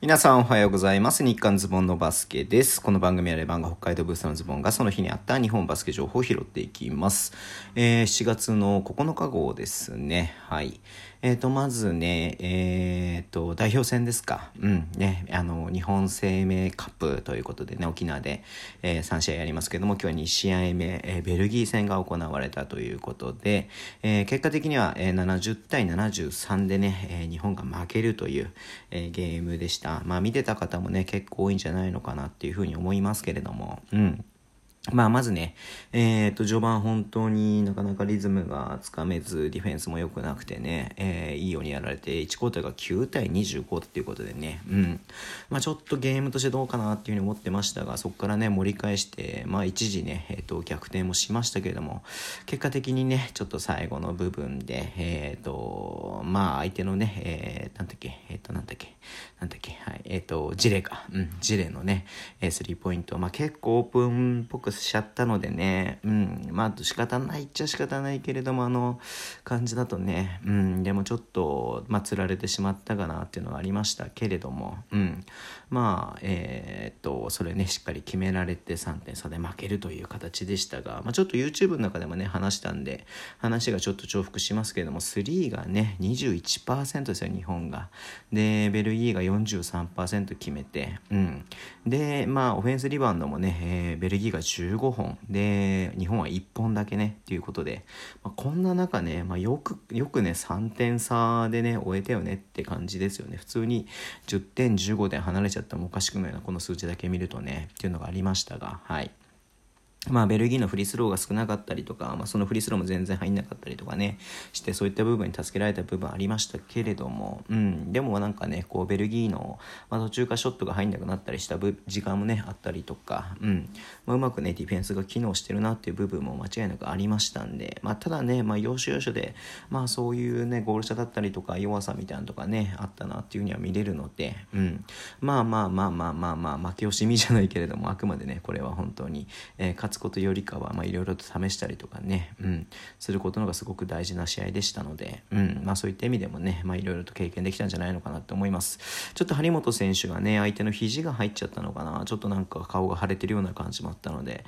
皆さんおはようございます。日刊ズボンのバスケです。この番組はレバンが北海道ブースターのズボンがその日にあった日本バスケ情報を拾っていきます。えー7月の9日号ですね。はい。えっ、と、まずね、えっ、と、代表戦ですか。うん、ね、あの、日本生命カップということでね、沖縄で、えー3試合やりますけども、今日は2試合目、えーベルギー戦が行われたということで、えー結果的には、えー70対73でね、えー日本が負けるという、えーゲームでした。まあ、見てた方もね、結構多いんじゃないのかなっていうふうに思いますけれども、うん。まあ、まずね、えっ、と、序盤本当になかなかリズムがつかめず、ディフェンスも良くなくてね、えーいいようにやられて、1クォーターが9対25っていうことでね、うん。まあ、ちょっとゲームとしてどうかなっていうふうに思ってましたが、そこからね、盛り返して、まあ、一時ね、えっ、と、逆転もしましたけれども、結果的にね、ちょっと最後の部分で、えっ、と、まあ、相手のね、えー、なんだっけ、えっ、と、なんだっけ、なんだっけ、はい、えっ、と、ジレか、うん、ジレのね、えースリーポイント、まあ、結構オープンっぽくしちゃったのでね、うん、まあ、仕方ないっちゃ仕方ないけれども、あの感じだとね、うん、でもちょっと、まあ、釣られてしまったかなっていうのはありましたけれども、うん、まあ、えーっと、それね、しっかり決められて3点差で負けるという形でしたが、まあ、ちょっと YouTube の中でもね、話したんで、話がちょっと重複しますけれども、3がね、21%ですよ、日本が。で、ベルギーが43%決めて、うん。で、まあ、オフェンスリバウンドもね、えーベルギーが15本、で、日本は1本だけね、っていうことで、まあ、こんな中ね、まあ、よく、よくね、3点差でね、終えたよね。って感じですよね。普通に10点、15点離れちゃってもおかしくないな、この数値だけ見るとね、っていうのがありましたが、はい。まあ、ベルギーのフリースローが少なかったりとか、まあ、そのフリースローも全然入んなかったりとかねしてそういった部分に助けられた部分ありましたけれども、うん、でもなんかねこうベルギーの、まあ、途中からショットが入んなくなったりした時間もねあったりとか、うん。まあ、うまくねディフェンスが機能してるなっていう部分も間違いなくありましたんで、まあ、ただね、まあ、要所要所で、まあ、そういうねゴール下だったりとか弱さみたいなのとかねあったなっていうふうには見れるので、うん、まあまあまあまあまあまあ負け惜しみじゃないけれどもあくまでねこれは本当に、えー勝つことよりかはまあいろいろと試したりとかね、うん、することのがすごく大事な試合でしたので、うん。まあ、そういった意味でもねまあいろいろと経験できたんじゃないのかなと思います。ちょっと張本選手がね相手の肘が入っちゃったのかな。ちょっとなんか顔が腫れてるような感じもあったので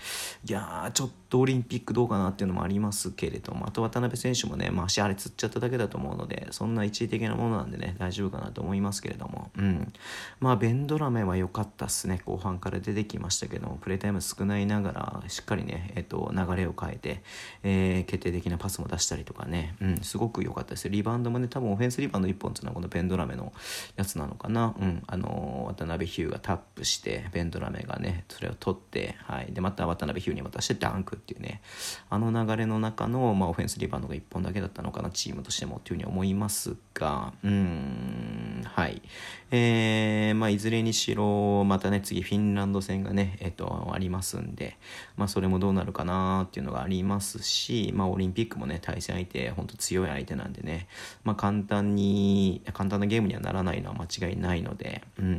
いやーちょっとオリンピックどうかなっていうのもありますけれどもあと渡辺選手もね、まあ、足あれつっちゃっただけだと思うのでそんな一時的なものなんでね大丈夫かなと思いますけれども、うん、まあベンドラメは良かったっすね。後半から出てきましたけどもプレータイム少ないながらしっかりね、えっと、流れを変えて、えー決定的なパスも出したりとかね、うん、すごく良かったです。リバウンドもね多分オフェンスリバウンド1本っていうのはこのベンドラメのやつなのかな、うん、あの渡辺ヒューがタップしてベンドラメがねそれを取って、はい、でまた渡辺ヒューに渡してダンク。っていうねあの流れの中の、まあ、オフェンスリバウンドが1本だけだったのかなチームとしてもっていうふうに思いますがうんはい。えーまあ、いずれにしろまたね次フィンランド戦がね、えっと、ありますんで、まあ、それもどうなるかなっていうのがありますし、まあ、オリンピックもね対戦相手本当強い相手なんでね、まあ、簡単に簡単なゲームにはならないのは間違いないので、うん。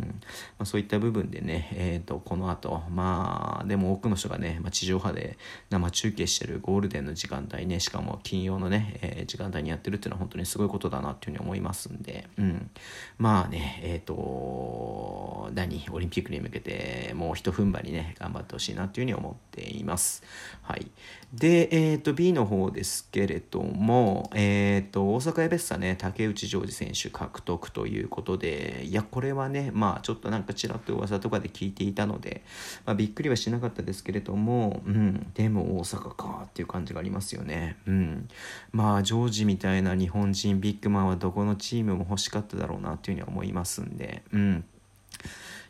まあ、そういった部分でね、えー、とこの後まあでも多くの人がね、まあ、地上波で生中継してるゴールデンの時間帯ねしかも金曜のね、えー時間帯にやってるっていうのは本当にすごいことだなっていうふうに思いますんで、うん、まあねえっ、と何？オリンピックに向けてもうひと踏ん張りね頑張ってほしいなっていうふうに思っています。はい、で、えー、と B の方ですけれども、えー、と大阪エベッサね竹内ジョージ選手獲得ということでいやこれはねまあちょっとなんかちらっと噂とかで聞いていたので、まあ、びっくりはしなかったですけれども、うん、でも大阪かっていう感じがありますよね。うん、まあジョージみたいな日本人ビッグマンはどこのチームも欲しかっただろうなっていうふうには思いますんで、うん、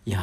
いや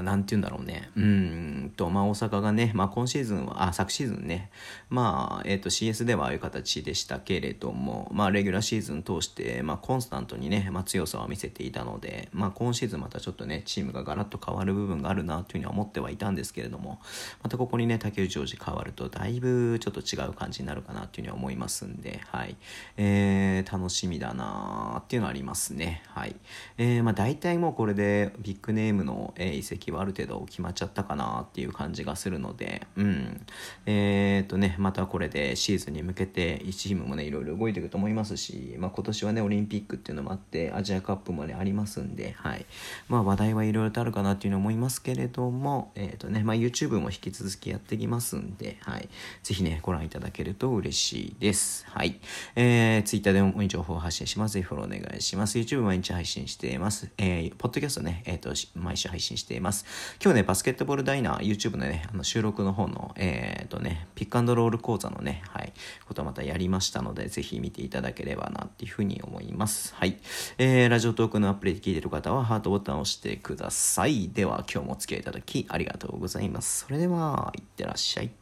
ー、なんて言うんだろうね。うんと、まあ、大阪がね、まあ、今シーズンは、あ、昨シーズンね、まあ、えっ、と、CS ではああいう形でしたけれども、まあ、レギュラーシーズン通して、まあ、コンスタントにね、まあ、強さを見せていたので、まあ、今シーズンまたちょっとね、チームがガラッと変わる部分があるなというふうには思ってはいたんですけれども、またここにね、竹内ジョージ変わると、だいぶちょっと違う感じになるかなというふうには思いますんで、はい。えー、楽しみだなーっていうのはありますね。はい。えー、まあ、大体もうこれでビッグネネームの、え、移籍はある程度決まっちゃったかなっていう感じがするので、うん。えっ、とね、またこれでシーズンに向けて1、チームもね、いろいろ動いていくと思いますし、まあ、今年はね、オリンピックっていうのもあって、アジアカップもね、ありますんで、はい。まあ、話題はいろいろとあるかなっていうのは思いますけれども、えっ、とね、まあ、YouTube も引き続きやっていきますんで、はい。ぜひね、ご覧いただけると嬉しいです。はい。えー、Twitter でも情報を発信します。ぜひフォローお願いします。YouTube 毎日配信しています。えー、ポッドキャストね、えっ、ー、と、毎週配信しています。今日ね、バスケットボールダイナー、YouTube のね、あの収録の方の、えっ、ー、とね、ピックアンドロール講座のね、はい、ことまたやりましたので、ぜひ見ていただければなっていうふうに思います。はい。えー、ラジオトークのアプリで聞いてる方は、ハートボタンを押してください。では、今日もお付き合いいただきありがとうございます。それでは、いってらっしゃい。